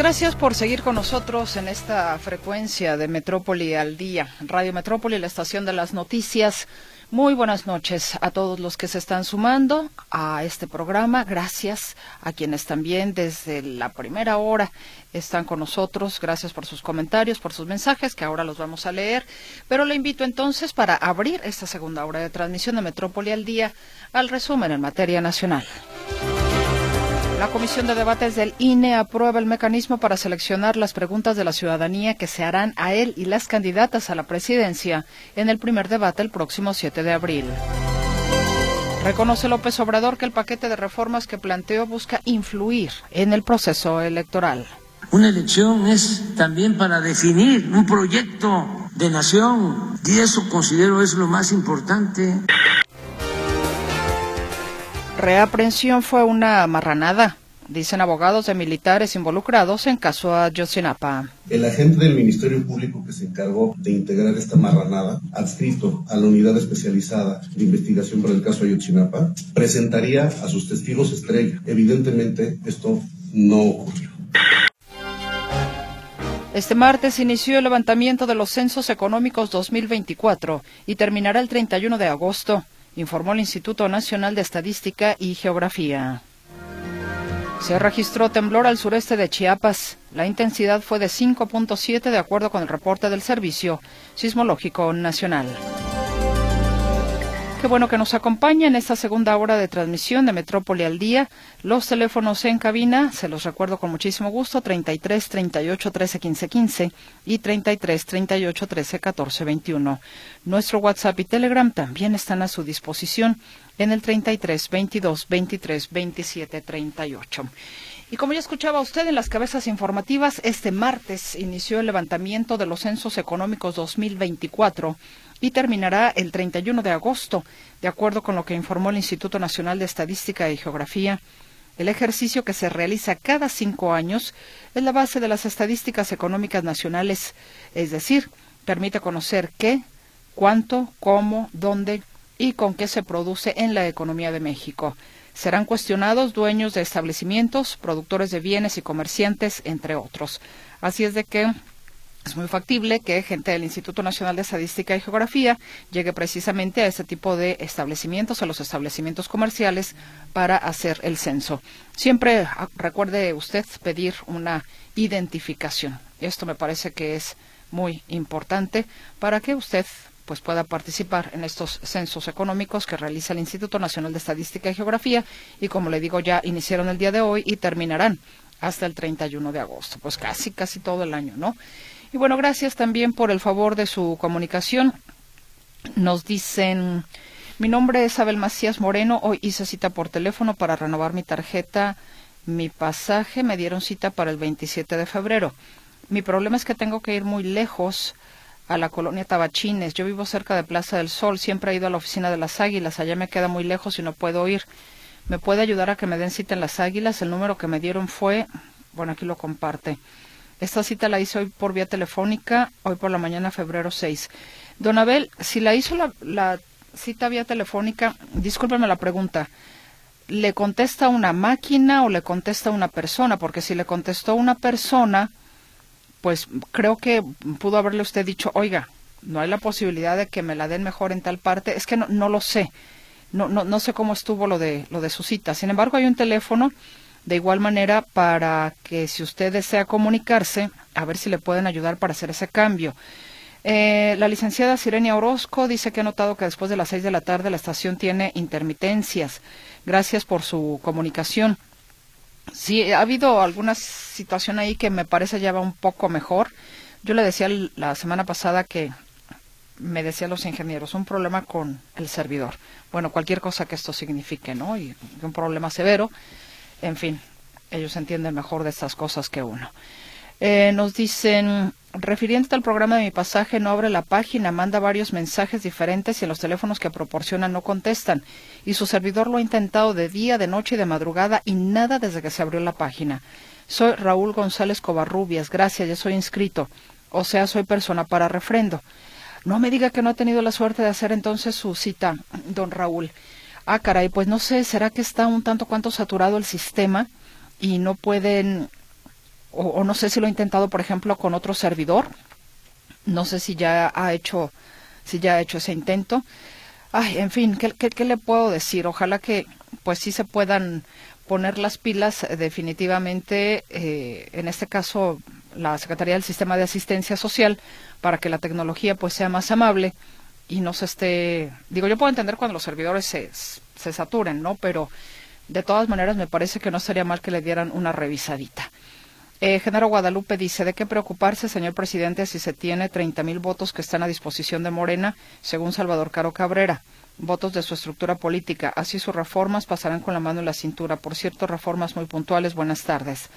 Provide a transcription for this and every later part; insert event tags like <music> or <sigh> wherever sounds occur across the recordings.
Gracias por seguir con nosotros en esta frecuencia de Metrópoli al día. Radio Metrópoli, la estación de las noticias. Muy buenas noches a todos los que se están sumando a este programa. Gracias a quienes también desde la primera hora están con nosotros. Gracias por sus comentarios, por sus mensajes, que ahora los vamos a leer. Pero le invito entonces para abrir esta segunda hora de transmisión de Metrópoli al día al resumen en materia nacional. La Comisión de Debates del INE aprueba el mecanismo para seleccionar las preguntas de la ciudadanía que se harán a él y las candidatas a la presidencia en el primer debate el próximo 7 de abril. Reconoce López Obrador que el paquete de reformas que planteó busca influir en el proceso electoral. Una elección es también para definir un proyecto de nación y eso considero es lo más importante. Reaprensión fue una marranada, dicen abogados de militares involucrados en caso Ayotzinapa. El agente del Ministerio Público que se encargó de integrar esta marranada, adscrito a la unidad especializada de investigación para el caso Ayotzinapa, presentaría a sus testigos estrella. Evidentemente, esto no ocurrió. Este martes inició el levantamiento de los censos económicos 2024 y terminará el 31 de agosto informó el Instituto Nacional de Estadística y Geografía. Se registró temblor al sureste de Chiapas. La intensidad fue de 5.7 de acuerdo con el reporte del Servicio Sismológico Nacional. Qué bueno que nos acompaña en esta segunda hora de transmisión de Metrópoli al Día. Los teléfonos en cabina, se los recuerdo con muchísimo gusto, 33 38 13 15 15 y 33 38 13 14 21. Nuestro WhatsApp y Telegram también están a su disposición en el 33 22 23 27 38. Y como ya escuchaba usted en las cabezas informativas, este martes inició el levantamiento de los censos económicos 2024 y terminará el 31 de agosto, de acuerdo con lo que informó el Instituto Nacional de Estadística y Geografía. El ejercicio que se realiza cada cinco años es la base de las estadísticas económicas nacionales, es decir, permite conocer qué, cuánto, cómo, dónde y con qué se produce en la economía de México. Serán cuestionados dueños de establecimientos, productores de bienes y comerciantes, entre otros. Así es de que es muy factible que gente del Instituto Nacional de Estadística y Geografía llegue precisamente a ese tipo de establecimientos, a los establecimientos comerciales, para hacer el censo. Siempre ah, recuerde usted pedir una identificación. Esto me parece que es muy importante para que usted pues pueda participar en estos censos económicos que realiza el Instituto Nacional de Estadística y Geografía y como le digo ya iniciaron el día de hoy y terminarán hasta el 31 de agosto, pues casi casi todo el año, ¿no? Y bueno, gracias también por el favor de su comunicación. Nos dicen, mi nombre es Abel Macías Moreno, hoy hice cita por teléfono para renovar mi tarjeta, mi pasaje, me dieron cita para el 27 de febrero. Mi problema es que tengo que ir muy lejos a la colonia Tabachines. Yo vivo cerca de Plaza del Sol, siempre he ido a la oficina de las Águilas, allá me queda muy lejos y no puedo ir. ¿Me puede ayudar a que me den cita en las Águilas? El número que me dieron fue, bueno, aquí lo comparte, esta cita la hice hoy por vía telefónica, hoy por la mañana, febrero 6. Don Abel, si la hizo la, cita vía telefónica, discúlpeme la pregunta, ¿le contesta una máquina o le contesta una persona? Porque si le contestó una persona, pues creo que pudo haberle usted dicho, oiga, no hay la posibilidad de que me la den mejor en tal parte. Es que no, no lo sé. No, no, no sé cómo estuvo lo de, lo de su cita. Sin embargo, hay un teléfono de igual manera, para que si usted desea comunicarse, a ver si le pueden ayudar para hacer ese cambio. Eh, la licenciada Sirenia Orozco dice que ha notado que después de las seis de la tarde la estación tiene intermitencias. Gracias por su comunicación. Sí, ha habido alguna situación ahí que me parece ya va un poco mejor. Yo le decía la semana pasada que me decían los ingenieros, un problema con el servidor. Bueno, cualquier cosa que esto signifique, ¿no? Y un problema severo en fin, ellos entienden mejor de estas cosas que uno. Eh, nos dicen, refiriéndote al programa de mi pasaje, no abre la página, manda varios mensajes diferentes y en los teléfonos que proporcionan no contestan. Y su servidor lo ha intentado de día, de noche y de madrugada y nada desde que se abrió la página. Soy Raúl González Covarrubias, gracias, ya soy inscrito. O sea, soy persona para refrendo. No me diga que no ha tenido la suerte de hacer entonces su cita, don Raúl. Ah, caray, pues no sé, ¿será que está un tanto cuanto saturado el sistema y no pueden o, no sé si lo ha intentado, por ejemplo, con otro servidor. No sé si ya ha hecho, si ya ha hecho ese intento. Ay, en fin, ¿qué, qué, le puedo decir? Ojalá que, pues sí se puedan poner las pilas eh, definitivamente, eh, en este caso, la Secretaría del Sistema de Asistencia Social, para que la tecnología pues sea más amable y no se esté, digo, yo puedo entender cuando los servidores se, se saturen, ¿no? Pero de todas maneras me parece que no sería mal que le dieran una revisadita. Eh, Genaro Guadalupe dice, ¿de qué preocuparse, señor presidente, si se tiene 30 mil votos que están a disposición de Morena, según Salvador Caro Cabrera? Votos de su estructura política. Así sus reformas pasarán con la mano en la cintura. Por cierto, reformas muy puntuales. Buenas tardes.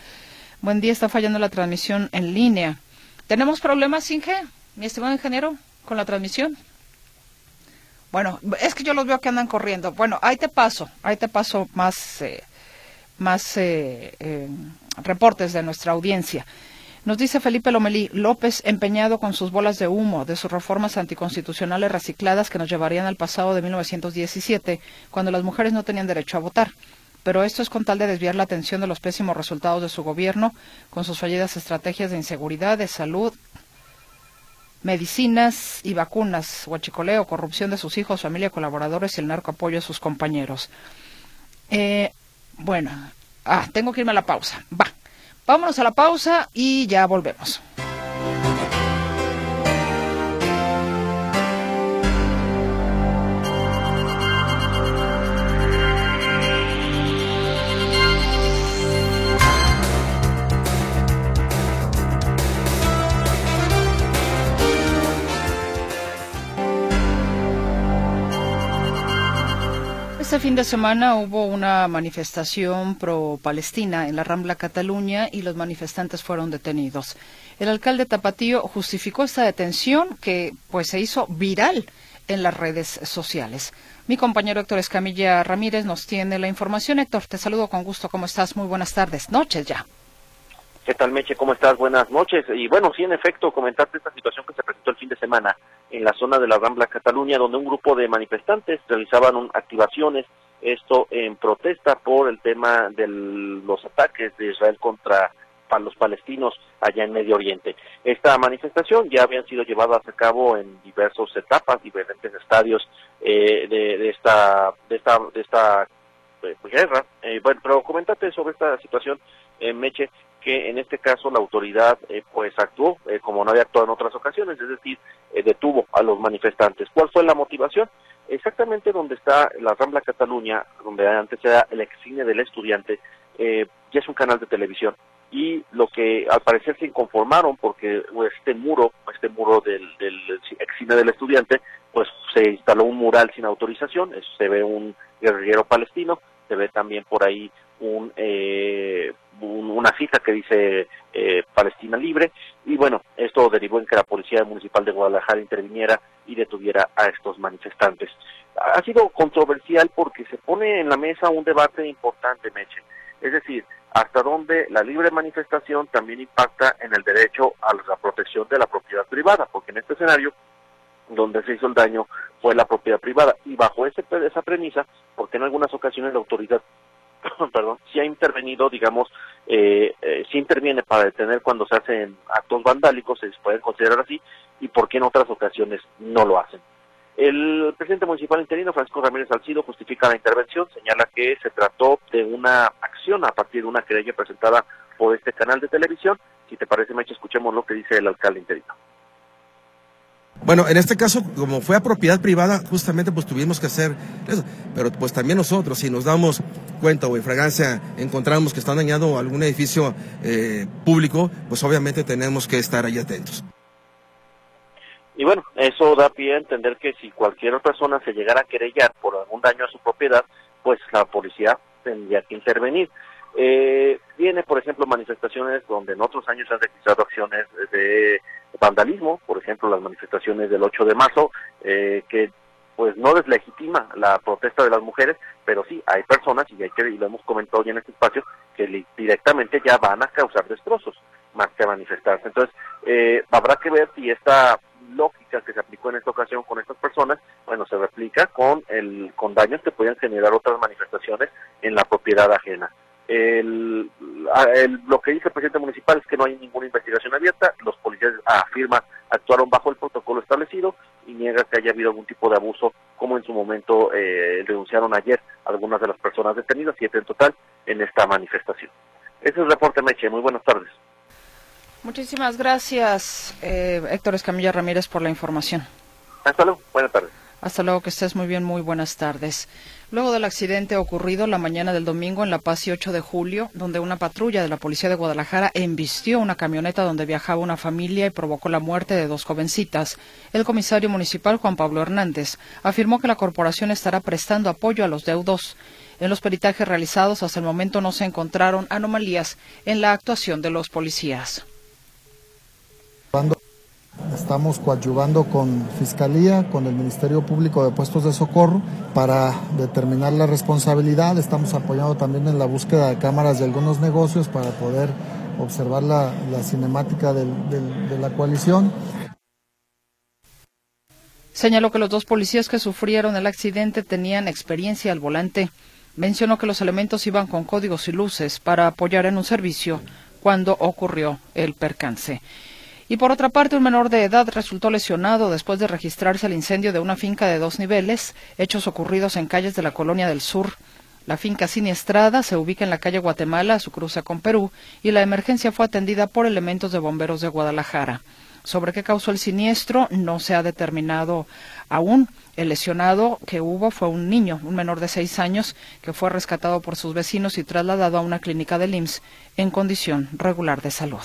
Buen día, está fallando la transmisión en línea. ¿Tenemos problemas, Inge, mi estimado ingeniero, con la transmisión? Bueno, es que yo los veo que andan corriendo. Bueno, ahí te paso, ahí te paso más, eh, más eh, eh, reportes de nuestra audiencia. Nos dice Felipe Lomelí, López empeñado con sus bolas de humo de sus reformas anticonstitucionales recicladas que nos llevarían al pasado de 1917, cuando las mujeres no tenían derecho a votar. Pero esto es con tal de desviar la atención de los pésimos resultados de su gobierno, con sus fallidas estrategias de inseguridad, de salud, medicinas y vacunas, huachicoleo, corrupción de sus hijos, familia, colaboradores y el narco apoyo a sus compañeros. Eh, bueno, ah, tengo que irme a la pausa. Va, vámonos a la pausa y ya volvemos. Este fin de semana hubo una manifestación pro-Palestina en la Rambla Cataluña y los manifestantes fueron detenidos. El alcalde Tapatío justificó esta detención que pues se hizo viral en las redes sociales. Mi compañero Héctor Escamilla Ramírez nos tiene la información. Héctor, te saludo con gusto. ¿Cómo estás? Muy buenas tardes. Noches ya. ¿Qué tal, Meche? ¿Cómo estás? Buenas noches. Y bueno, sí, en efecto, comentarte esta situación que se presentó el fin de semana en la zona de la Rambla Cataluña, donde un grupo de manifestantes realizaban activaciones, esto en protesta por el tema de los ataques de Israel contra los palestinos allá en Medio Oriente. Esta manifestación ya habían sido llevadas a cabo en diversas etapas, diferentes estadios eh, de, esta de esta de esta eh, guerra. Eh, bueno, pero coméntate sobre esta situación, Meche, que en este caso la autoridad eh, pues actuó eh, como no había actuado en otras ocasiones, es decir, eh, detuvo a los manifestantes. ¿Cuál fue la motivación? Exactamente donde está la Rambla Cataluña, donde antes era el excine del estudiante, ya es un canal de televisión y lo que al parecer se inconformaron porque este muro, este muro del, del excine del estudiante, pues se instaló un mural sin autorización, se ve un guerrillero palestino, se ve también por ahí un, eh, una cita que dice eh, Palestina libre y bueno, esto derivó en que la Policía Municipal de Guadalajara interviniera y detuviera a estos manifestantes. Ha sido controversial porque se pone en la mesa un debate importante, Meche. Es decir, hasta dónde la libre manifestación también impacta en el derecho a la protección de la propiedad privada, porque en este escenario donde se hizo el daño fue la propiedad privada y bajo ese, esa premisa, porque en algunas ocasiones la autoridad <laughs> perdón, si ha intervenido, digamos, eh, eh, si interviene para detener cuando se hacen actos vandálicos, se puede considerar así, y por qué en otras ocasiones no lo hacen. El presidente municipal interino, Francisco Ramírez Salcido, justifica la intervención, señala que se trató de una acción a partir de una querella presentada por este canal de televisión. Si te parece, Meche, escuchemos lo que dice el alcalde interino. Bueno, en este caso, como fue a propiedad privada, justamente pues tuvimos que hacer eso. Pero pues también nosotros, si nos damos cuenta o en fragancia encontramos que está dañado algún edificio eh, público, pues obviamente tenemos que estar ahí atentos. Y bueno, eso da pie a entender que si cualquier persona se llegara a querellar por algún daño a su propiedad, pues la policía tendría que intervenir. Eh, viene, por ejemplo, manifestaciones donde en otros años se han registrado acciones de vandalismo, por ejemplo, las manifestaciones del 8 de marzo, eh, que pues no deslegitima la protesta de las mujeres, pero sí hay personas, y, hay que, y lo hemos comentado ya en este espacio, que directamente ya van a causar destrozos más que manifestarse. Entonces, eh, habrá que ver si esta lógica que se aplicó en esta ocasión con estas personas, bueno, se replica con, el, con daños que pueden generar otras manifestaciones en la propiedad ajena. El, lo que dice el presidente municipal es que no hay ninguna investigación abierta, los policías afirman actuaron bajo el protocolo establecido y niega que haya habido algún tipo de abuso, como en su momento eh, denunciaron ayer algunas de las personas detenidas, siete en total, en esta manifestación. Ese es el reporte, Meche. Muy buenas tardes. Muchísimas gracias, eh, Héctor Escamilla Ramírez, por la información. Hasta luego. Buenas tardes. Hasta luego, que estés muy bien. Muy buenas tardes. Luego del accidente ocurrido la mañana del domingo en La Paz y 8 de julio, donde una patrulla de la Policía de Guadalajara embistió una camioneta donde viajaba una familia y provocó la muerte de dos jovencitas, el comisario municipal Juan Pablo Hernández afirmó que la corporación estará prestando apoyo a los deudos. En los peritajes realizados hasta el momento no se encontraron anomalías en la actuación de los policías. Estamos coadyuvando con Fiscalía, con el Ministerio Público de Puestos de Socorro para determinar la responsabilidad. Estamos apoyando también en la búsqueda de cámaras de algunos negocios para poder observar la, cinemática de la coalición. Señaló que los dos policías que sufrieron el accidente tenían experiencia al volante. Mencionó que los elementos iban con códigos y luces para apoyar en un servicio cuando ocurrió el percance. Y por otra parte, un menor de edad resultó lesionado después de registrarse el incendio de una finca de dos niveles, hechos ocurridos en calles de la Colonia del Sur. La finca siniestrada se ubica en la calle Guatemala, a su cruce con Perú, y la emergencia fue atendida por elementos de bomberos de Guadalajara. Sobre qué causó el siniestro no se ha determinado aún. El lesionado que hubo fue un niño, un menor de seis años, que fue rescatado por sus vecinos y trasladado a una clínica del IMSS en condición regular de salud.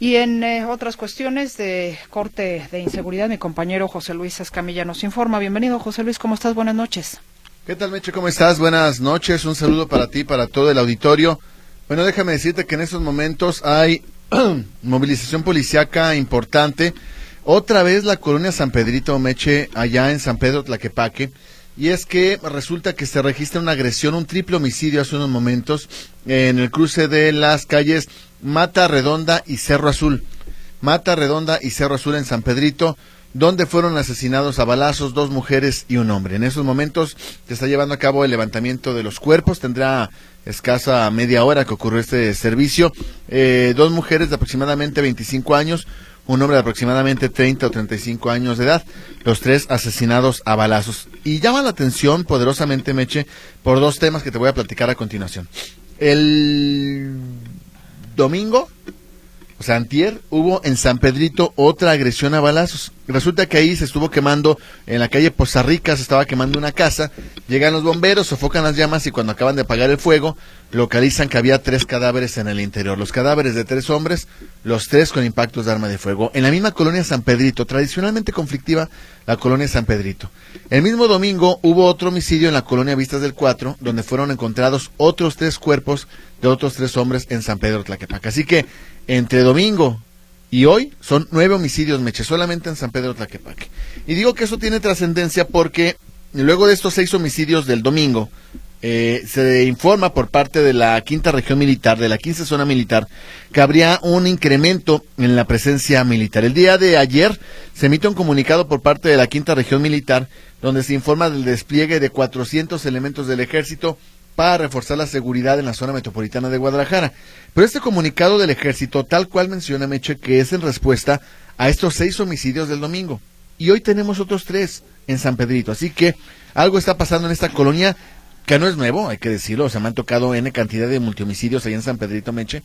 Y en eh, otras cuestiones de corte de inseguridad, mi compañero José Luis Escamilla nos informa. Bienvenido, José Luis, ¿cómo estás? Buenas noches. ¿Qué tal, Meche? ¿Cómo estás? Buenas noches. Un saludo para ti, para todo el auditorio. Bueno, déjame decirte que en estos momentos hay <clears throat> movilización policiaca importante. Otra vez la colonia San Pedrito Meche, allá en San Pedro Tlaquepaque. Y es que resulta que se registra una agresión, un triple homicidio hace unos momentos en el cruce de las calles Mata Redonda y Cerro Azul. Mata Redonda y Cerro Azul en San Pedrito, donde fueron asesinados a balazos dos mujeres y un hombre. En esos momentos se está llevando a cabo el levantamiento de los cuerpos. Tendrá escasa media hora que ocurrió este servicio. Eh, dos mujeres de aproximadamente 25 años, un hombre de aproximadamente 30 o 35 años de edad, los tres asesinados a balazos. Y llama la atención poderosamente, Meche, por dos temas que te voy a platicar a continuación. El domingo, o sea, antier, hubo en San Pedrito otra agresión a balazos. Resulta que ahí se estuvo quemando, en la calle Poza Rica se estaba quemando una casa, llegan los bomberos, sofocan las llamas y cuando acaban de apagar el fuego, localizan que había tres cadáveres en el interior. Los cadáveres de tres hombres, los tres con impactos de arma de fuego. En la misma colonia San Pedrito, tradicionalmente conflictiva, la colonia San Pedrito. El mismo domingo hubo otro homicidio en la colonia Vistas del Cuatro, donde fueron encontrados otros tres cuerpos de otros tres hombres en San Pedro Tlaquepaque. Así que entre domingo y hoy son nueve homicidios, Meche, solamente en San Pedro Tlaquepaque. Y digo que eso tiene trascendencia porque luego de estos seis homicidios del domingo, eh, se informa por parte de la quinta región militar, de la quinta zona militar, que habría un incremento en la presencia militar. El día de ayer se emite un comunicado por parte de la quinta región militar donde se informa del despliegue de 400 elementos del ejército para reforzar la seguridad en la zona metropolitana de Guadalajara. Pero este comunicado del ejército, tal cual menciona Meche, que es en respuesta a estos seis homicidios del domingo. Y hoy tenemos otros tres en San Pedrito. Así que algo está pasando en esta colonia que no es nuevo, hay que decirlo. O sea, me han tocado N cantidad de multihomicidios ahí en San Pedrito Meche.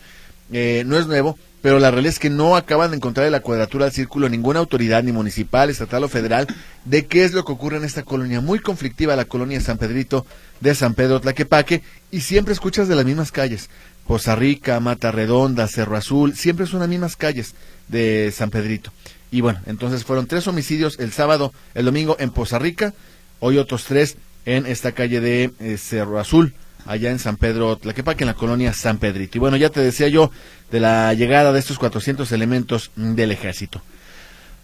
Eh, no es nuevo, pero la realidad es que no acaban de encontrar en la cuadratura del círculo ninguna autoridad, ni municipal, estatal o federal, de qué es lo que ocurre en esta colonia muy conflictiva, la colonia San Pedrito de San Pedro Tlaquepaque, y siempre escuchas de las mismas calles. Poza Rica, Mata Redonda, Cerro Azul, siempre son las mismas calles de San Pedrito. Y bueno, entonces fueron tres homicidios el sábado, el domingo en Poza Rica, hoy otros tres en esta calle de eh, Cerro Azul allá en San Pedro Tlaquepaque, en la colonia San Pedrito. Y bueno, ya te decía yo de la llegada de estos 400 elementos del ejército.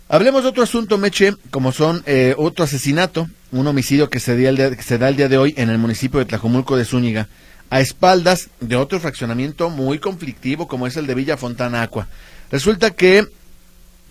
Hablemos de otro asunto, Meche, como son eh, otro asesinato, un homicidio que se, que se da el día de hoy en el municipio de Tlajumulco de Zúñiga, a espaldas de otro fraccionamiento muy conflictivo como es el de Villa Fontana. Resulta que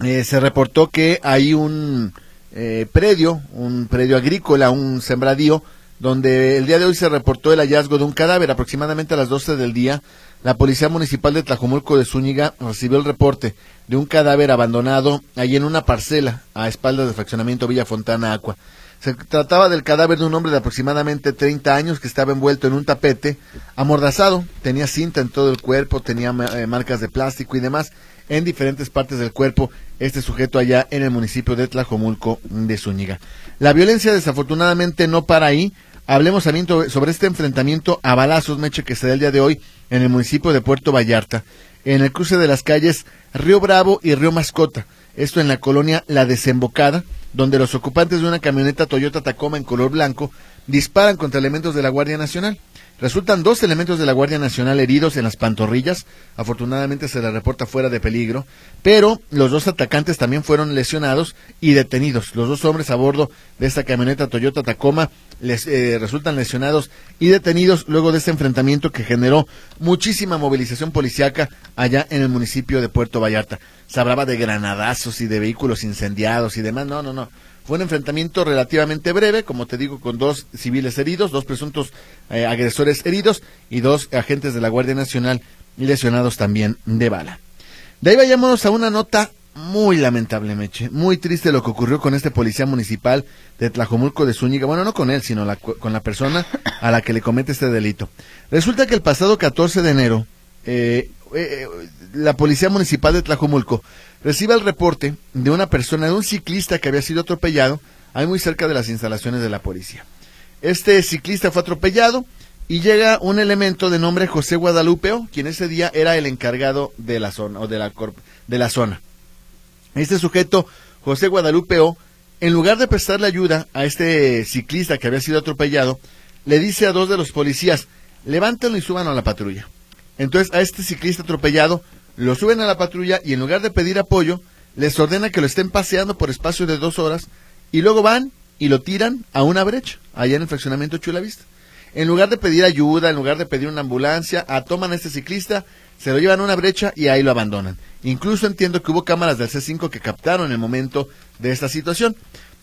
eh, se reportó que hay un eh, predio, un predio agrícola, un sembradío, donde el día de hoy se reportó el hallazgo de un cadáver aproximadamente a las 12 del día. La Policía Municipal de Tlajomulco de Zúñiga recibió el reporte de un cadáver abandonado ahí en una parcela a espaldas del fraccionamiento Villa Fontana Aqua. Se trataba del cadáver de un hombre de aproximadamente 30 años que estaba envuelto en un tapete, amordazado, tenía cinta en todo el cuerpo, tenía eh, marcas de plástico y demás en diferentes partes del cuerpo este sujeto allá en el municipio de Tlajomulco de Zúñiga. La violencia desafortunadamente no para ahí, Hablemos también sobre este enfrentamiento a balazos, Meche, que se da el día de hoy en el municipio de Puerto Vallarta, en el cruce de las calles Río Bravo y Río Mascota. Esto en la colonia La Desembocada, donde los ocupantes de una camioneta Toyota Tacoma en color blanco disparan contra elementos de la Guardia Nacional. Resultan dos elementos de la Guardia Nacional heridos en las pantorrillas. Afortunadamente se les reporta fuera de peligro. Pero los dos atacantes también fueron lesionados y detenidos. Los dos hombres a bordo de esta camioneta Toyota Tacoma les, eh, resultan lesionados y detenidos luego de este enfrentamiento que generó muchísima movilización policiaca allá en el municipio de Puerto Vallarta. Se hablaba de granadazos y de vehículos incendiados y demás. No, no, no. Fue un enfrentamiento relativamente breve, como te digo, con dos civiles heridos, dos presuntos eh, agresores heridos y dos agentes de la Guardia Nacional lesionados también de bala. De ahí vayámonos a una nota muy lamentable, Meche. Muy triste lo que ocurrió con este policía municipal de Tlajomulco de Zúñiga. Bueno, no con él, sino con la persona a la que le comete este delito. Resulta que el pasado 14 de enero, eh, eh, la policía municipal de Tlajomulco recibe el reporte de una persona, de un ciclista que había sido atropellado, ahí muy cerca de las instalaciones de la policía. Este ciclista fue atropellado y llega un elemento de nombre José Guadalupeo, quien ese día era el encargado de la zona o de la, de la zona. Este sujeto, José Guadalupeo, en lugar de prestarle ayuda a este ciclista que había sido atropellado, le dice a dos de los policías, levántenlo y suban a la patrulla. Entonces a este ciclista atropellado lo suben a la patrulla y en lugar de pedir apoyo, les ordena que lo estén paseando por espacio de dos horas y luego van y lo tiran a una brecha, allá en el fraccionamiento Chulavista. En lugar de pedir ayuda, en lugar de pedir una ambulancia, a toman a este ciclista, se lo llevan a una brecha y ahí lo abandonan. Incluso entiendo que hubo cámaras del C5 que captaron el momento de esta situación.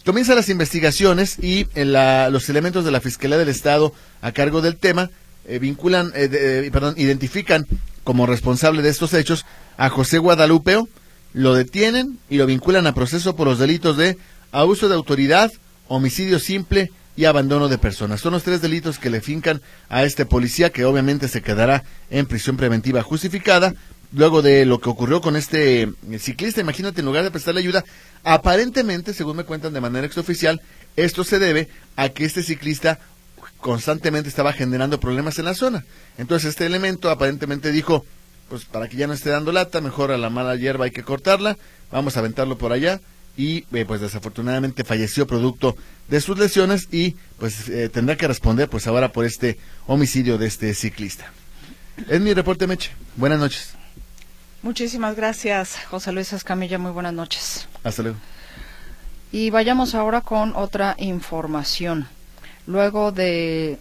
Comienzan las investigaciones y los elementos de la Fiscalía del Estado a cargo del tema eh, vinculan, eh, eh, perdón, identifican como responsable de estos hechos a José Guadalupeo, lo detienen y lo vinculan a proceso por los delitos de abuso de autoridad, homicidio simple y abandono de personas. Son los tres delitos que le fincan a este policía que obviamente se quedará en prisión preventiva justificada. Luego de lo que ocurrió con este eh, ciclista, imagínate, en lugar de prestarle ayuda, aparentemente, según me cuentan de manera extraoficial, esto se debe a que este ciclista constantemente estaba generando problemas en la zona. Entonces este elemento aparentemente dijo, pues para que ya no esté dando lata, mejor a la mala hierba hay que cortarla, vamos a aventarlo por allá y eh, pues desafortunadamente falleció producto de sus lesiones y pues eh, tendrá que responder pues ahora por este homicidio de este ciclista. Es mi reporte, Meche. Buenas noches. Muchísimas gracias, José Luis Escamilla. Muy buenas noches. Hasta luego. Y vayamos ahora con otra información luego de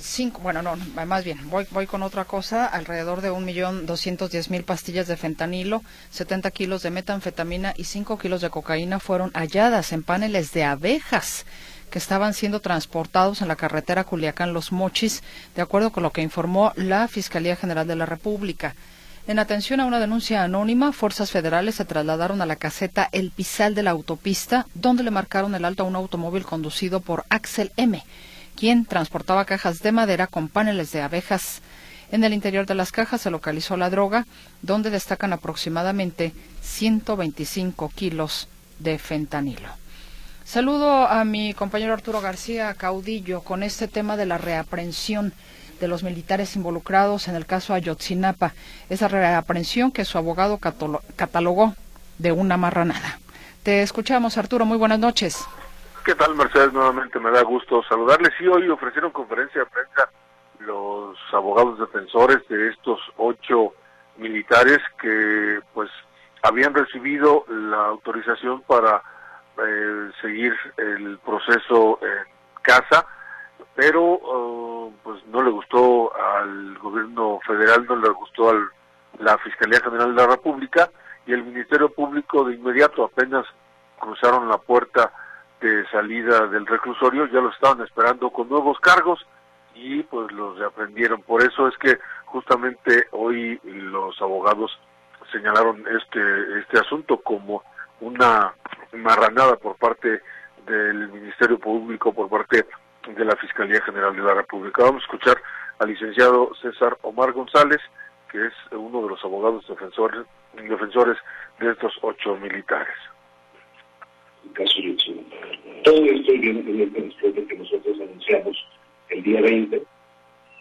cinco, bueno, no, más bien, voy, voy con otra cosa, alrededor de un millón doscientos diez mil pastillas de fentanilo, 70 kilos de metanfetamina y 5 kilos de cocaína fueron halladas en paneles de abejas que estaban siendo transportados en la carretera Culiacán-Los Mochis, de acuerdo con lo que informó la Fiscalía General de la República. En atención a una denuncia anónima, fuerzas federales se trasladaron a la caseta El Pizal de la autopista, donde le marcaron el alto a un automóvil conducido por Axel M., quien transportaba cajas de madera con paneles de abejas. En el interior de las cajas se localizó la droga, donde destacan aproximadamente 125 kilos de fentanilo. Saludo a mi compañero Arturo García Caudillo con este tema de la reaprensión de los militares involucrados en el caso Ayotzinapa, esa reaprensión que su abogado catalogó de una marranada. Te escuchamos, Arturo. Muy buenas noches. ¿Qué tal, Mercedes? Nuevamente me da gusto saludarles. Sí, hoy ofrecieron conferencia de prensa los abogados defensores de estos ocho militares que, pues, habían recibido la autorización para eh, seguir el proceso en casa pero uh, pues no le gustó al gobierno federal, no le gustó a la Fiscalía General de la República y el Ministerio Público de inmediato apenas cruzaron la puerta de salida del reclusorio, ya los estaban esperando con nuevos cargos y pues los reaprendieron. Por eso es que justamente hoy los abogados señalaron este este asunto como una marranada por parte del Ministerio Público, por parte de la Fiscalía General de la República. Vamos a escuchar al licenciado César Omar González, que es uno de los abogados defensores, defensores de estos ocho militares. Todo esto evidentemente después de que nosotros anunciamos el día 20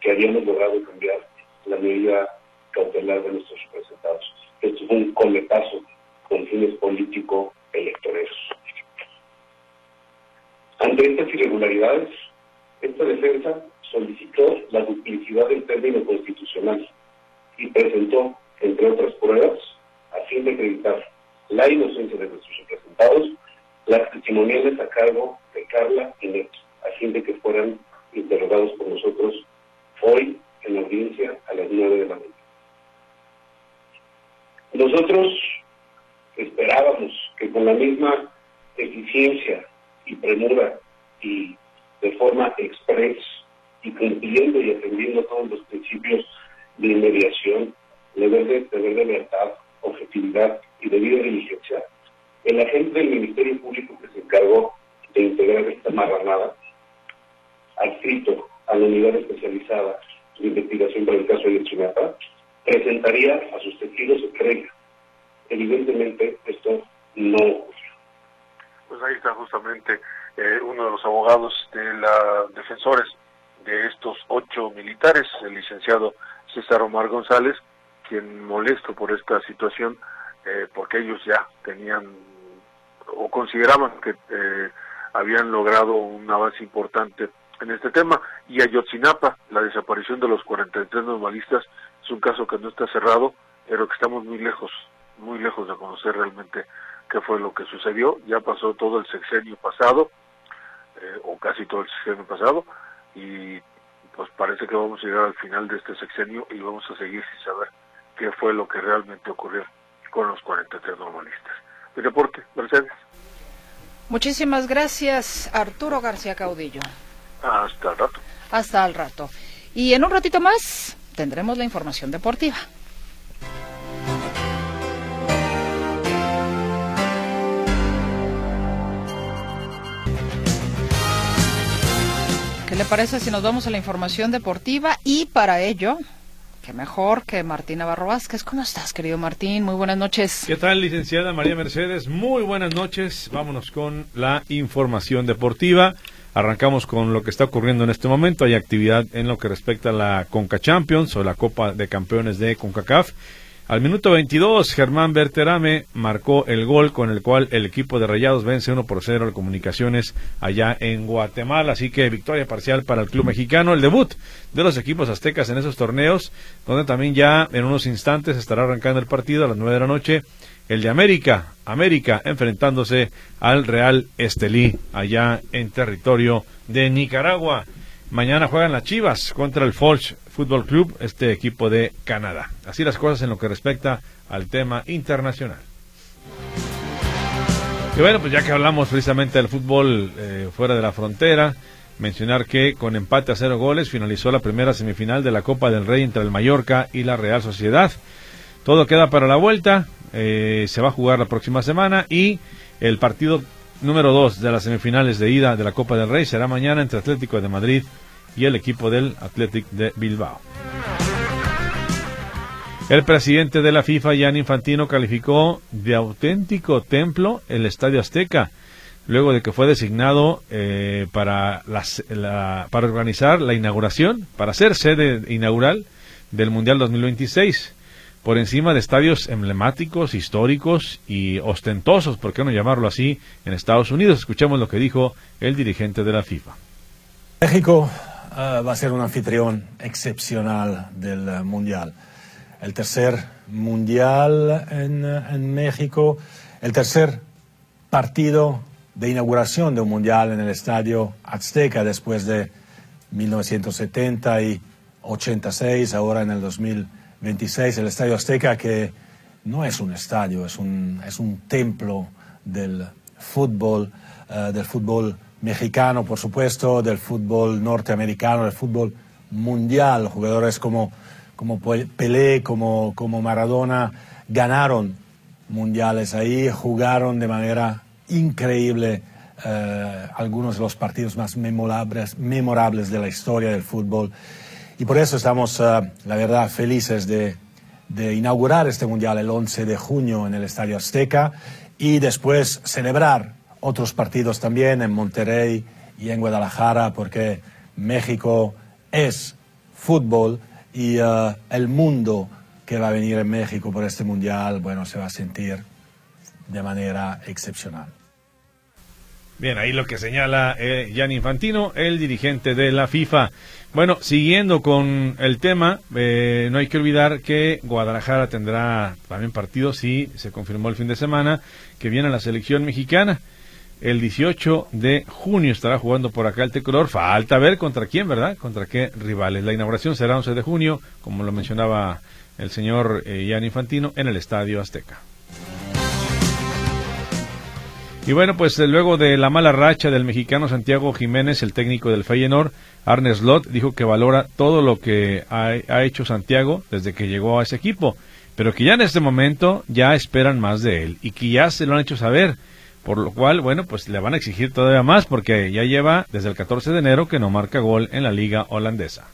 que habíamos logrado cambiar la medida cautelar de nuestros representados. Esto fue un coletazo con fines político-electoreros. Ante estas irregularidades, esta defensa solicitó la duplicidad del término constitucional y presentó, entre otras pruebas, a fin de acreditar la inocencia de nuestros representados, las testimoniales a cargo de Carla y Neto, a fin de que fueran interrogados por nosotros hoy en audiencia a las nueve de la mañana. Nosotros esperábamos que con la misma eficiencia y premura y de forma express y cumpliendo y atendiendo todos los principios de inmediación, deber de, deber de libertad, objetividad y debida diligencia, el agente del Ministerio Público que se encargó de integrar esta marranada, adscrito a la unidad especializada de investigación para el caso de Chinapa, presentaría a sus testigos estrella. Evidentemente, esto no ocurrió. Pues ahí está justamente eh, uno de los abogados de la defensores de estos ocho militares, el licenciado César Omar Quien molesto por esta situación, eh, porque ellos ya tenían o consideraban que eh, habían logrado un avance importante en este tema. Y Ayotzinapa, la desaparición de los 43 normalistas, es un caso que no está cerrado, pero que estamos muy lejos, muy lejos de conocer realmente qué fue lo que sucedió. Ya pasó todo el sexenio pasado, eh, o casi todo el sexenio pasado, y pues parece que vamos a llegar al final de este sexenio y vamos a seguir sin saber qué fue lo que realmente ocurrió con los 43 normalistas. El reporte, Mercedes. Muchísimas gracias, Arturo García Caudillo. Hasta el rato. Hasta el rato. Y en un ratito más tendremos la información deportiva. Le parece si nos vamos a la información deportiva? Y para ello, qué mejor que Martín Navarro Vázquez. ¿Cómo estás, querido Martín? Muy buenas noches. ¿Qué tal, licenciada María Mercedes? Muy buenas noches. Vámonos con la información deportiva. Arrancamos con lo que está ocurriendo en este momento. Hay actividad en lo que respecta a la Conca Champions o la Copa de Campeones de CONCACAF. Al minuto 22, Germán Berterame marcó el gol con el cual el equipo de Rayados vence 1 por 0 al Comunicaciones allá en Guatemala. Así que victoria parcial para el club mexicano. El debut de los equipos aztecas en esos torneos, donde también ya en unos instantes estará arrancando el partido a las 9 de la noche. El de América, América enfrentándose al Real Estelí allá en territorio de Nicaragua. Mañana juegan las Chivas contra el Forge Fútbol Club, este equipo de Canadá. Así las cosas en lo que respecta al tema internacional. Y bueno, pues ya que hablamos precisamente del fútbol eh, fuera de la frontera, mencionar que con empate a cero goles finalizó la primera semifinal de la Copa del Rey entre el Mallorca y la Real Sociedad. Todo queda para la vuelta, eh, se va a jugar la próxima semana y el partido número 2 de las semifinales de ida de la Copa del Rey será mañana entre Atlético de Madrid y el equipo del Athletic de Bilbao. El presidente de la FIFA, Gianni Infantino, calificó de auténtico templo el Estadio Azteca, luego de que fue designado eh, para, para organizar la inauguración, para ser sede inaugural del Mundial 2026 por encima de estadios emblemáticos, históricos y ostentosos, por qué no llamarlo así, en Estados Unidos. Escuchemos lo que dijo el dirigente de la FIFA. México uh, va a ser un anfitrión excepcional del uh, Mundial. El tercer Mundial en, uh, en, México, el tercer partido de inauguración de un Mundial en el Estadio Azteca después de 1970 y 86, ahora en el 2000. 26, el Estadio Azteca, que no es un estadio, es un, es un templo del fútbol, eh, del fútbol mexicano, por supuesto, del fútbol norteamericano, del fútbol mundial. Jugadores como, como Pelé, como, como Maradona, ganaron mundiales ahí, jugaron de manera increíble eh, algunos de los partidos más memorables, memorables de la historia del fútbol. Y por eso estamos, eh, la verdad, felices de, de inaugurar este mundial el 11 de junio en el Estadio Azteca y después celebrar otros partidos también en Monterrey y en Guadalajara, porque México es fútbol y eh, el mundo que va a venir en México por este mundial, bueno, se va a sentir de manera excepcional. Bien, ahí lo que señala eh, Infantino, el dirigente de la FIFA. Bueno, siguiendo con el tema, eh, no hay que olvidar que Guadalajara tendrá también partidos, y se confirmó el fin de semana, que viene la selección mexicana. El 18 de junio estará jugando por acá el tricolor. Falta ver contra quién, ¿verdad? Contra qué rivales. La inauguración será 11 de junio, como lo mencionaba el señor eh, Gianni Infantino, en el Estadio Azteca. Y bueno, pues eh, luego de la mala racha del mexicano Santiago Jiménez, el técnico del Feyenoord, Arne Slot dijo que valora todo lo que ha, hecho Santiago desde que llegó a ese equipo, pero que ya en este momento ya esperan más de él y que ya se lo han hecho saber, por lo cual, bueno, pues le van a exigir todavía más porque ya lleva desde el 14 de enero que no marca gol en la liga holandesa.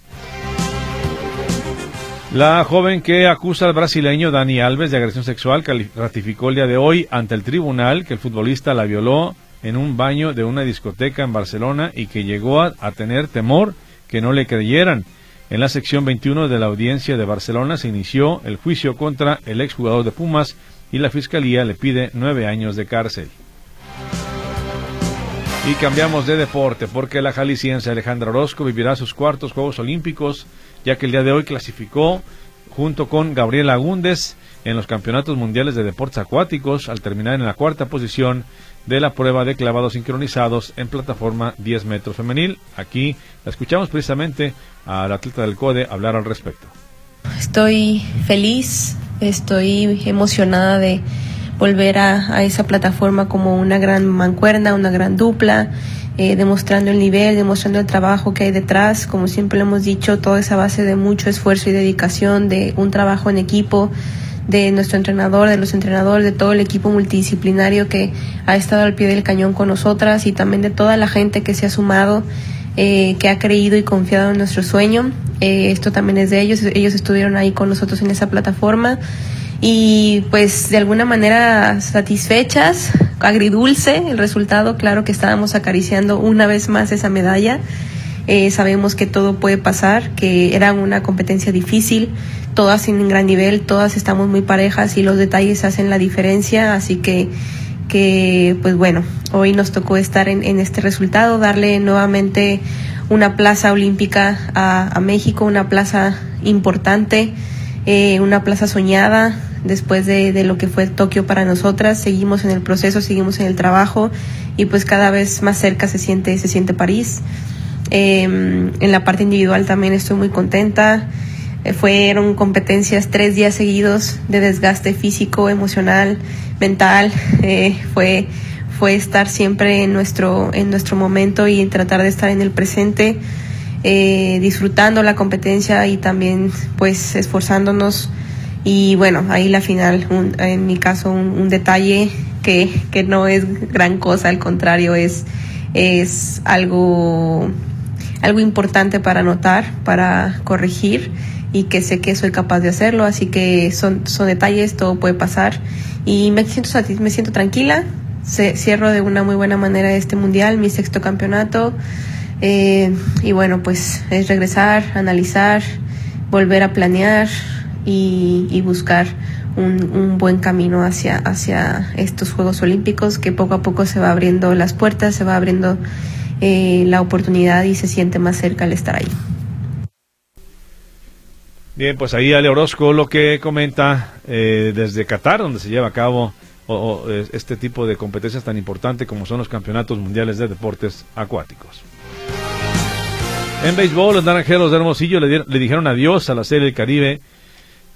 La joven que acusa al brasileño Dani Alves de agresión sexual ratificó el día de hoy ante el tribunal que el futbolista la violó en un baño de una discoteca en Barcelona y que llegó a, tener temor que no le creyeran. En la sección 21 de la audiencia de Barcelona se inició el juicio contra el exjugador de Pumas y la fiscalía le pide nueve años de cárcel. Y cambiamos de deporte porque la jalisciense Alejandra Orozco vivirá sus cuartos Juegos Olímpicos ya que el día de hoy clasificó junto con Gabriela Agúndez en los campeonatos mundiales de deportes acuáticos al terminar en la cuarta posición de la prueba de clavados sincronizados en plataforma 10 metros femenil. Aquí la escuchamos precisamente al atleta del CODE hablar al respecto. Estoy feliz, estoy emocionada de volver a, a esa plataforma como una gran mancuerna, una gran dupla eh, demostrando el nivel, demostrando el trabajo que hay detrás. Como siempre lo hemos dicho, toda esa base de mucho esfuerzo y dedicación, de un trabajo en equipo, de nuestro entrenador, de los entrenadores, de todo el equipo multidisciplinario que ha estado al pie del cañón con nosotras y también de toda la gente que se ha sumado, eh, que ha creído y confiado en nuestro sueño. Eh, esto también es de ellos, ellos estuvieron ahí con nosotros en esa plataforma y pues de alguna manera satisfechas, agridulce el resultado, claro que estábamos acariciando una vez más esa medalla. Eh, sabemos que todo puede pasar, que era una competencia difícil, todas en gran nivel, todas estamos muy parejas y los detalles hacen la diferencia, así que, que pues bueno, hoy nos tocó estar en, este resultado, darle nuevamente una plaza olímpica a México, una plaza importante eh, una plaza soñada después de, de, lo que fue Tokio para nosotras. Seguimos en el proceso, seguimos en el trabajo y pues cada vez más cerca se siente, se siente París. Eh, en la parte individual también estoy muy contenta. Eh, fueron competencias tres días seguidos de desgaste físico, emocional, mental. Eh, fue, fue estar siempre en nuestro, en nuestro momento y tratar de estar en el presente eh, disfrutando la competencia y también pues esforzándonos. Y bueno, ahí la final, en mi caso un, detalle que, que, no es gran cosa, al contrario, es, es algo, algo importante para notar, para corregir y que sé que soy capaz de hacerlo, así que son, son detalles, todo puede pasar. Y me siento, me siento tranquila, cierro de una muy buena manera este mundial, mi sexto campeonato. Eh, y bueno, pues es regresar, analizar, volver a planear y, buscar un, buen camino hacia, hacia estos Juegos Olímpicos que poco a poco se va abriendo las puertas, se va abriendo eh, la oportunidad y se siente más cerca al estar ahí. Bien, pues ahí Ale Orozco lo que comenta eh, desde Qatar, donde se lleva a cabo este tipo de competencias tan importantes como son los campeonatos mundiales de deportes acuáticos. En béisbol, los naranjeros de Hermosillo le, dijeron adiós a la Serie del Caribe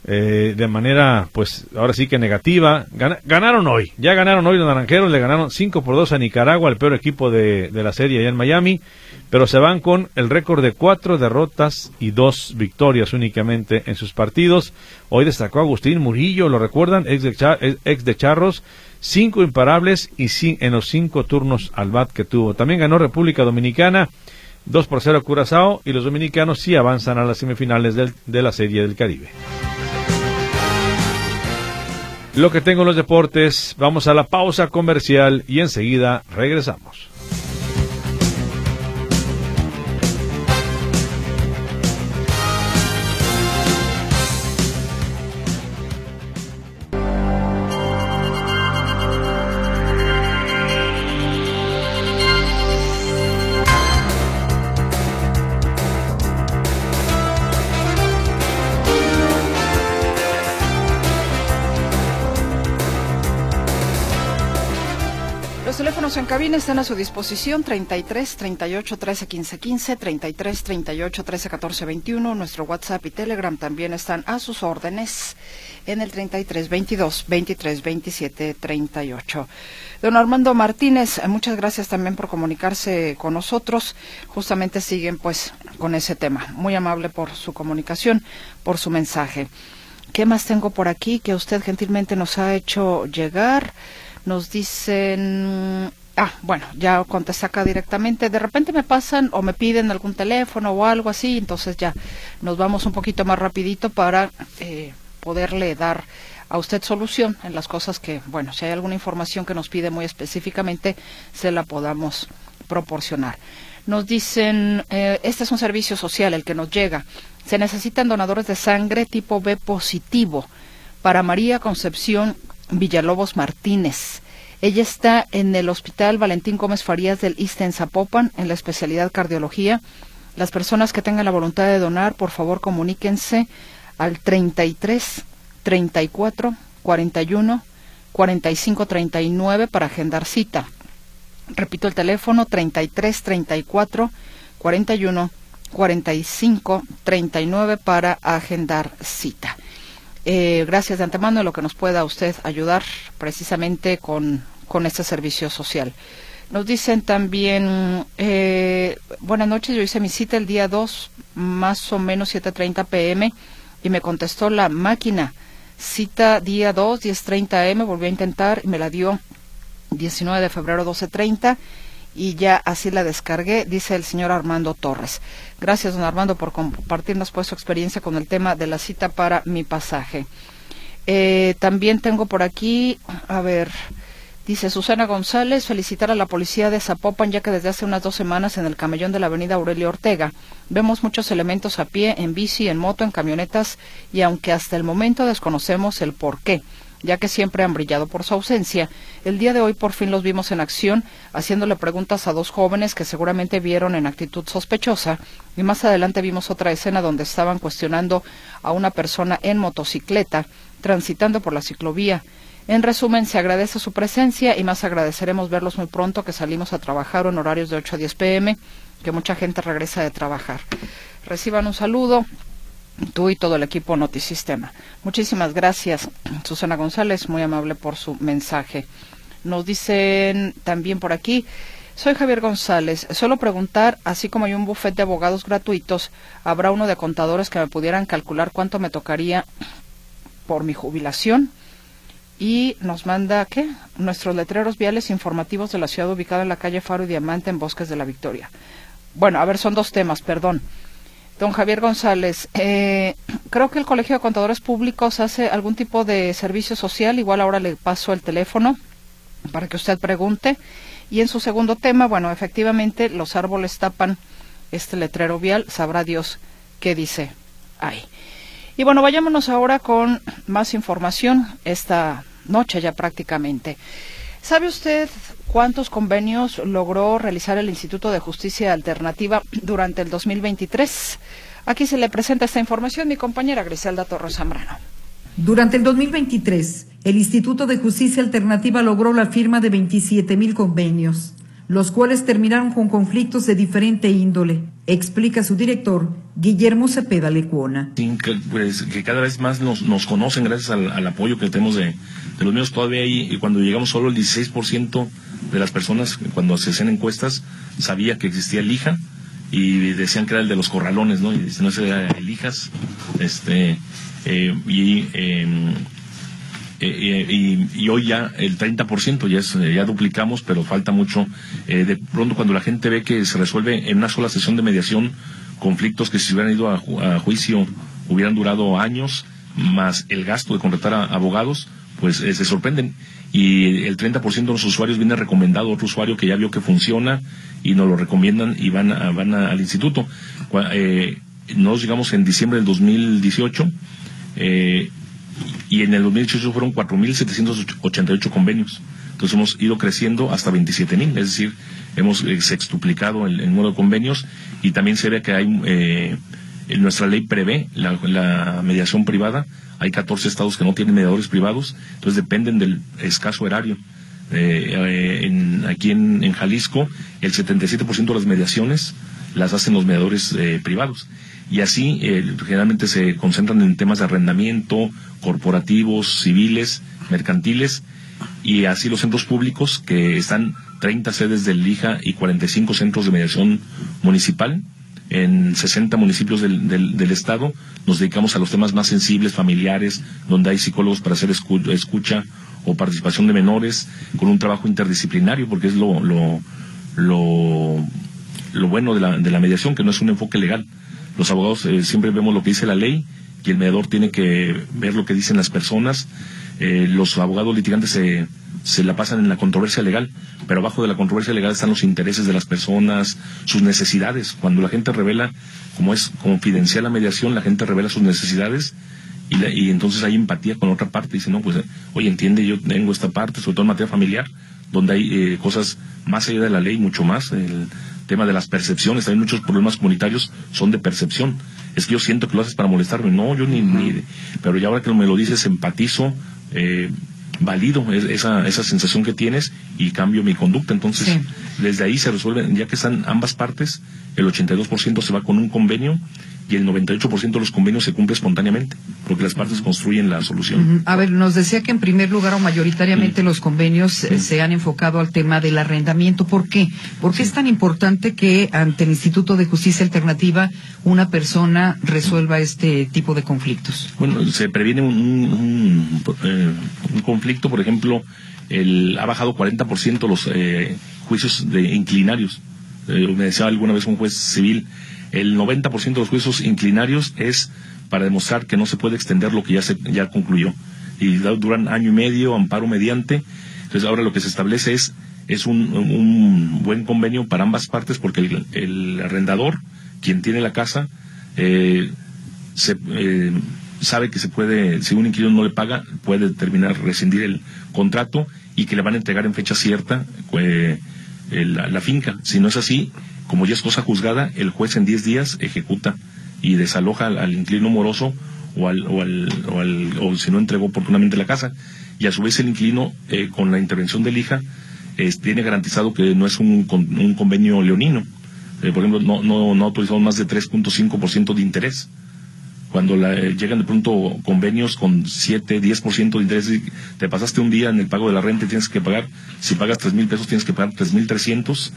eh, de manera, pues ahora sí que negativa. ganaron hoy, ya ganaron hoy los naranjeros, le ganaron 5 por 2 a Nicaragua, el peor equipo de, la serie allá en Miami, pero se van con el récord de 4 derrotas y 2 victorias únicamente en sus partidos. Hoy destacó Agustín Murillo, lo recuerdan, ex de, ex de Charros, 5 imparables y en los 5 turnos al bat que tuvo. También ganó República Dominicana. 2 por 0 Curazao y los dominicanos sí avanzan a las semifinales de la Serie del Caribe. Lo que tengo en los deportes, vamos a la pausa comercial y enseguida regresamos. Están a su disposición 33 38 13 15 15, 33 38 13 14 21. Nuestro WhatsApp y Telegram también están a sus órdenes en el 33 22 23 27 38. Don Armando Martínez, muchas gracias también por comunicarse con nosotros. Justamente siguen pues con ese tema. Muy amable por su comunicación, por su mensaje. ¿Qué más tengo por aquí que usted gentilmente nos ha hecho llegar? Nos dicen ah, bueno, ya contesté acá directamente. De repente me pasan o me piden algún teléfono o algo así, entonces ya nos vamos un poquito más rapidito para eh, poderle dar a usted solución en las cosas que, bueno, si hay alguna información que nos pide muy específicamente, se la podamos proporcionar. Nos dicen, eh, este es un servicio social el que nos llega. Se necesitan donadores de sangre tipo B positivo para María Concepción Villalobos Martínez. Ella está en el Hospital Valentín Gómez Farías del ISTE en Zapopan, en la especialidad cardiología. Las personas que tengan la voluntad de donar, por favor, comuníquense al 33 34 41 45 39 para agendar cita. Repito el teléfono 33 34 41 45 39 para agendar cita. Eh, gracias de antemano en lo que nos pueda usted ayudar precisamente con, con este servicio social. Nos dicen también, eh, buenas noches, yo hice mi cita el día 2, más o menos 7.30 pm, y me contestó la máquina. Cita día 2, 10.30 am, volví a intentar y me la dio 19 de febrero 12.30 y ya así la descargué, dice el señor Armando Torres. Gracias, don Armando, por compartirnos pues su experiencia con el tema de la cita para mi pasaje. Eh, también tengo por aquí, a ver, dice Susana González, felicitar a la policía de Zapopan, ya que desde hace unas dos semanas en el camellón de la avenida Aurelio Ortega vemos muchos elementos a pie, en bici, en moto, en camionetas, y aunque hasta el momento desconocemos el por qué ya que siempre han brillado por su ausencia. El día de hoy por fin los vimos en acción, haciéndole preguntas a dos jóvenes que seguramente vieron en actitud sospechosa, y más adelante vimos otra escena donde estaban cuestionando a una persona en motocicleta, transitando por la ciclovía. En resumen, se agradece su presencia y más agradeceremos verlos muy pronto que salimos a trabajar en horarios de 8 a 10 pm, que mucha gente regresa de trabajar. Reciban un saludo tú y todo el equipo Notisistema. Muchísimas gracias, Susana González, muy amable por su mensaje. Nos dicen también por aquí, soy Javier González. Solo preguntar, así como hay un buffet de abogados gratuitos, ¿habrá uno de contadores que me pudieran calcular cuánto me tocaría por mi jubilación? Y nos manda, ¿qué? Nuestros letreros viales informativos de la ciudad ubicada en la calle Faro y Diamante en Bosques de la Victoria. Bueno, a ver, son dos temas, perdón. Don Javier González, eh, creo que el Colegio de Contadores Públicos hace algún tipo de servicio social, igual ahora le paso el teléfono para que usted pregunte. Y en su segundo tema, bueno, efectivamente los árboles tapan este letrero vial, sabrá Dios qué dice ahí. Y bueno, vayámonos ahora con más información esta noche ya prácticamente. ¿Sabe usted cuántos convenios logró realizar el Instituto de Justicia Alternativa durante el 2023? Aquí se le presenta esta información mi compañera Griselda Torres Zambrano. Durante el 2023, el Instituto de Justicia Alternativa logró la firma de 27 mil convenios los cuales terminaron con conflictos de diferente índole, explica su director, Guillermo Cepeda Lecuona. Que, pues, que cada vez más nos, nos conocen gracias al, apoyo que tenemos de, de los medios. Todavía ahí, cuando llegamos solo el 16% de las personas, cuando se hacían encuestas, sabía que existía el IJA y decían que era el de los corralones, ¿no? Y dicen, no, ese era el IJAS. Este, eh, y em, eh, eh, y, hoy ya el 30% ya, es, ya duplicamos, pero falta mucho. Eh, de pronto cuando la gente ve que se resuelve en una sola sesión de mediación conflictos que si hubieran ido a, juicio hubieran durado años, más el gasto de contratar a abogados, pues se sorprenden. Y el 30% de los usuarios viene recomendado a otro usuario que ya vio que funciona y nos lo recomiendan y van, van al instituto. nos llegamos en diciembre del 2018. Eh, y en el 2018 fueron 4.788 convenios. Entonces hemos ido creciendo hasta 27.000, es decir, hemos eh, sextuplicado el, número de convenios y también se ve que hay, eh, nuestra ley prevé la, mediación privada, hay 14 estados que no tienen mediadores privados, entonces dependen del escaso erario. Eh, aquí en, Jalisco, el 77% de las mediaciones las hacen los mediadores privados y así generalmente se concentran en temas de arrendamiento, corporativos, civiles, mercantiles, y así los centros públicos, que están 30 sedes del LIJA y 45 centros de mediación municipal, en 60 municipios del, del, estado, nos dedicamos a los temas más sensibles, familiares, donde hay psicólogos para hacer escucha o participación de menores, con un trabajo interdisciplinario, porque es lo, lo, lo, bueno de la, de la mediación, que no es un enfoque legal. Los abogados eh, siempre vemos lo que dice la ley y el mediador tiene que ver lo que dicen las personas. Eh, los abogados litigantes se, se la pasan en la controversia legal, pero abajo de la controversia legal están los intereses de las personas, sus necesidades. Cuando la gente revela, como es confidencial la mediación, la gente revela sus necesidades y, y entonces hay empatía con otra parte. Dice, no, pues, oye, entiende, yo tengo esta parte, sobre todo en materia familiar, donde hay eh, cosas más allá de la ley, mucho más. El tema de las percepciones, hay muchos problemas comunitarios son de percepción es que yo siento que lo haces para molestarme. No, yo ni, ni pero ya ahora que me lo dices, empatizo, eh, valido esa, esa sensación que tienes y cambio mi conducta. Entonces, desde ahí se resuelve, ya que están ambas partes, el 82% se va con un convenio y el 98% de los convenios se cumple espontáneamente, porque las partes construyen la solución. A ver, nos decía que en primer lugar o mayoritariamente los convenios eh, se han enfocado al tema del arrendamiento. ¿Por qué? ¿Por qué es tan importante que ante el Instituto de Justicia Alternativa una persona resuelva este tipo de conflictos? Bueno, se previene un, eh, conflicto, por ejemplo, el, ha bajado 40% los eh, juicios de inclinarios. me decía alguna vez un juez civil, el 90% de los juicios inclinarios es para demostrar que no se puede extender lo que ya se ya concluyó. Y duran año y medio amparo mediante. Entonces ahora lo que se establece es es un, buen convenio para ambas partes porque el, arrendador quien tiene la casa eh, se, eh, sabe que se puede si un inquilino no le paga puede terminar rescindir el contrato y que le van a entregar en fecha cierta eh, la finca. Si no es así como ya es cosa juzgada, el juez en 10 días ejecuta y desaloja al, inquilino moroso o, al, o, al, o, al, si no entregó oportunamente la casa. Y a su vez el inquilino, eh, con la intervención del hija, tiene garantizado que no es un, un convenio leonino. Eh, por ejemplo, no, no, no autorizado más de 3.5% de interés. Cuando la, eh, llegan de pronto convenios con 7, 10% de interés, te pasaste un día en el pago de la renta y tienes que pagar, si pagas 3 mil pesos tienes que pagar 3.300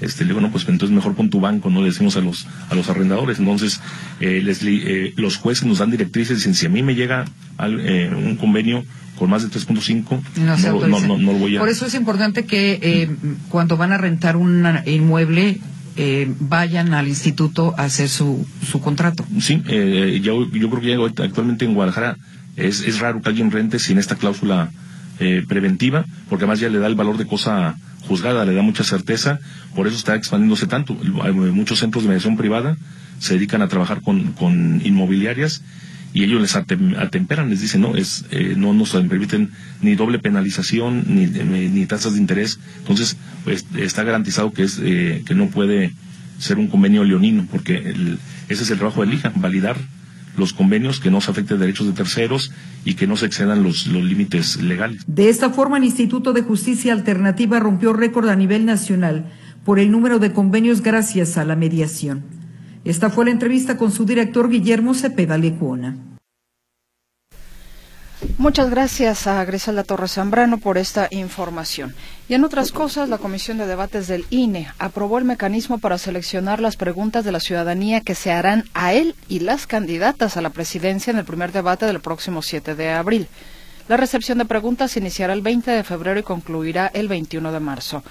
este, le digo, no, pues entonces mejor pon tu banco, no le decimos a los, a los arrendadores. Entonces, eh, les, eh, los jueces nos dan directrices, dicen, si a mí me llega eh, un convenio con más de 3.5, no, no, no, lo voy a... Por eso es importante que eh, cuando van a rentar un inmueble, eh, vayan al instituto a hacer su, su contrato. Sí, eh, yo, yo creo que actualmente en Guadalajara es, es raro que alguien rente sin esta cláusula eh, preventiva, porque además ya le da el valor de cosa juzgada, le da mucha certeza, por eso está expandiéndose tanto. Muchos centros de mediación privada se dedican a trabajar con, con inmobiliarias y ellos les atemperan, les dicen, no, es, eh, no nos permiten ni doble penalización ni, tasas de interés. Entonces, pues está garantizado que, es, eh, que no puede ser un convenio leonino, porque ese es el trabajo del IJA, validar los convenios, que no se afecten derechos de terceros y que no se excedan los, los límites legales. De esta forma, el Instituto de Justicia Alternativa rompió récord a nivel nacional por el número de convenios gracias a la mediación. Esta fue la entrevista con su director Guillermo Cepeda Lecuona. Muchas gracias a Griselda Torres Zambrano por esta información. Y en otras cosas, la Comisión de Debates del INE aprobó el mecanismo para seleccionar las preguntas de la ciudadanía que se harán a él y las candidatas a la presidencia en el primer debate del próximo 7 de abril. La recepción de preguntas iniciará el 20 de febrero y concluirá el 21 de marzo.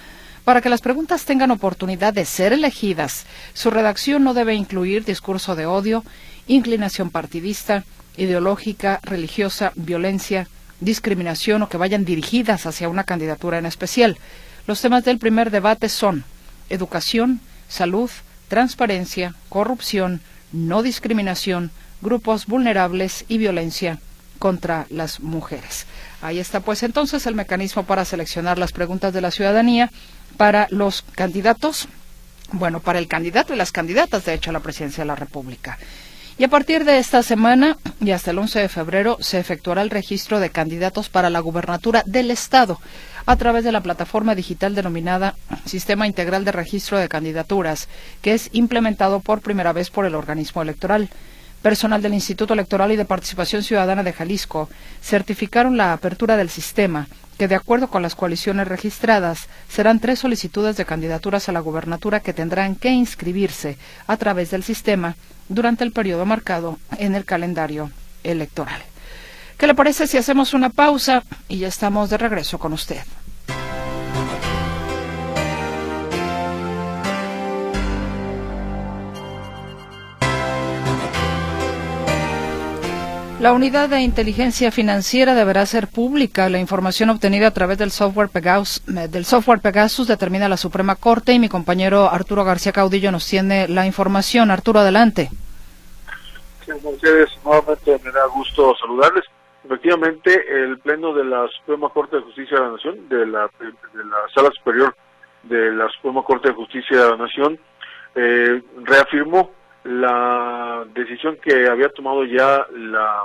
Para que las preguntas tengan oportunidad de ser elegidas, su redacción no debe incluir discurso de odio, inclinación partidista, ideológica, religiosa, violencia, discriminación o que vayan dirigidas hacia una candidatura en especial. Los temas del primer debate son educación, salud, transparencia, corrupción, no discriminación, grupos vulnerables y violencia contra las mujeres. Ahí está pues entonces el mecanismo para seleccionar las preguntas de la ciudadanía para los candidatos, bueno, para el candidato y las candidatas, de hecho, a la presidencia de la República. Y a partir de esta semana y hasta el 11 de febrero se efectuará el registro de candidatos para la gubernatura del Estado a través de la plataforma digital denominada Sistema Integral de Registro de Candidaturas, que es implementado por primera vez por el organismo electoral. Personal del Instituto Electoral y de Participación Ciudadana de Jalisco certificaron la apertura del sistema, que de acuerdo con las coaliciones registradas serán tres solicitudes de candidaturas a la gubernatura que tendrán que inscribirse a través del sistema durante el periodo marcado en el calendario electoral. ¿Qué le parece si hacemos una pausa y ya estamos de regreso con usted? La unidad de inteligencia financiera deberá ser pública. La información obtenida a través del software Pegasus, eh, del software Pegasus determina la Suprema Corte y mi compañero Arturo García Caudillo nos tiene la información. Arturo, adelante. Sí, ustedes, nuevamente me da gusto saludarles. Efectivamente, el Pleno de la Suprema Corte de Justicia de la Nación, de la, de la Sala Superior de la Suprema Corte de Justicia de la Nación, eh, reafirmó la decisión que había tomado ya la,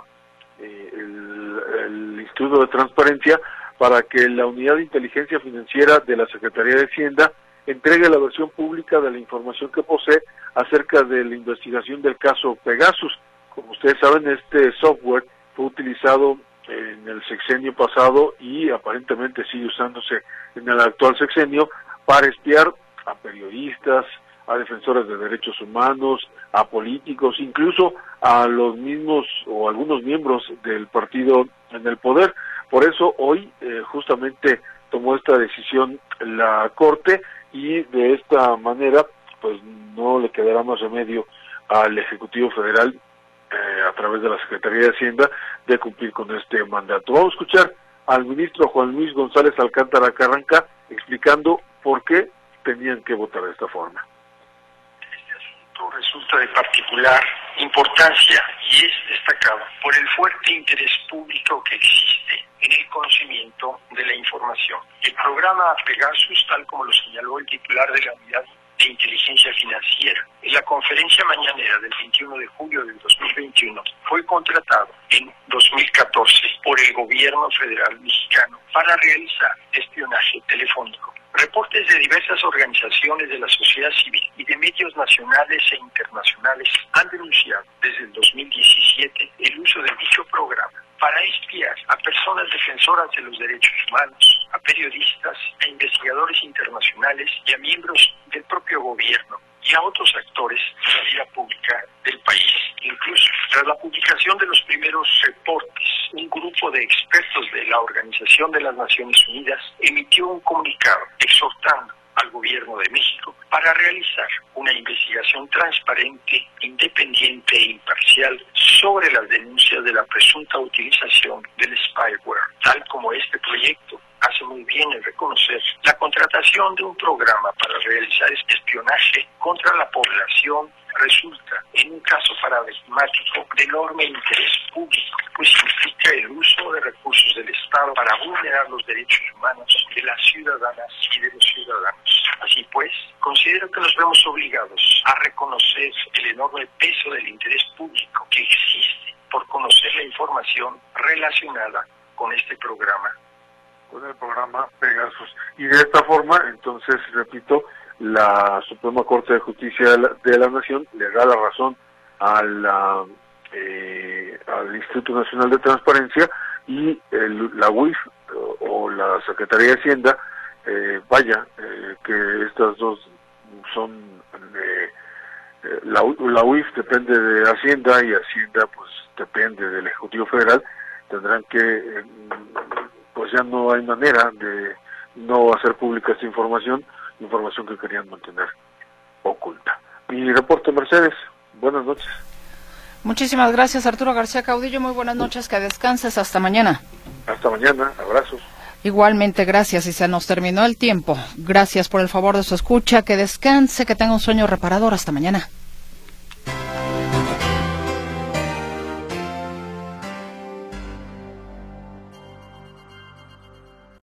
eh, el, Instituto de Transparencia para que la Unidad de Inteligencia Financiera de la Secretaría de Hacienda entregue la versión pública de la información que posee acerca de la investigación del caso Pegasus. Como ustedes saben, este software fue utilizado en el sexenio pasado y aparentemente sigue usándose en el actual sexenio para espiar a periodistas, a defensores de derechos humanos, a políticos, incluso a los mismos o algunos miembros del partido en el poder. Por eso hoy eh, justamente tomó esta decisión la Corte y de esta manera pues no le quedará más remedio al Ejecutivo Federal eh, a través de la Secretaría de Hacienda de cumplir con este mandato. Vamos a escuchar al ministro Juan Luis González Alcántara Carranca explicando por qué tenían que votar de esta forma resulta de particular importancia y es destacado por el fuerte interés público que existe en el conocimiento de la información. El programa Pegasus, tal como lo señaló el titular de la unidad de inteligencia financiera, en la conferencia mañanera del 21 de julio del 2021, fue contratado en 2014 por el gobierno federal mexicano para realizar espionaje telefónico Reportes de diversas organizaciones de la sociedad civil y de medios nacionales e internacionales han denunciado desde el 2017 el uso de dicho programa para espiar a personas defensoras de los derechos humanos, a periodistas, a investigadores internacionales y a miembros del propio gobierno y a otros actores de la vida pública del país. Incluso tras la publicación de los primeros reportes, un grupo de expertos de la Organización de las Naciones Unidas emitió un comunicado exhortando al gobierno de México para realizar una investigación transparente, independiente e imparcial sobre las denuncias de la presunta utilización del spyware, tal como este proyecto hace muy bien el reconocimiento conocer la contratación de un programa para realizar este espionaje contra la población resulta en un caso paradigmático de enorme interés público, pues implica el uso de recursos del Estado para vulnerar los derechos humanos de las ciudadanas y de los ciudadanos. Así pues, considero que nos vemos obligados a reconocer el enorme peso del interés público que existe por conocer la información relacionada con este programa. Con el programa Pegasus. Y de esta forma, entonces, repito, la Suprema Corte de Justicia de la, Nación le da la razón eh, al Instituto Nacional de Transparencia y la UIF o, la Secretaría de Hacienda, eh, vaya, eh, que estas dos son, la, la UIF depende de Hacienda y Hacienda pues depende del Ejecutivo Federal, tendrán que, pues ya no hay manera de no hacer pública esta información, información que querían mantener oculta. Mi reporte, Mercedes. Buenas noches. Muchísimas gracias, Arturo García Caudillo. Muy buenas noches, que descanses. Hasta mañana. Hasta mañana. Abrazos. Igualmente, gracias. Y se nos terminó el tiempo. Gracias por el favor de su escucha. Que descanse, que tenga un sueño reparador. Hasta mañana.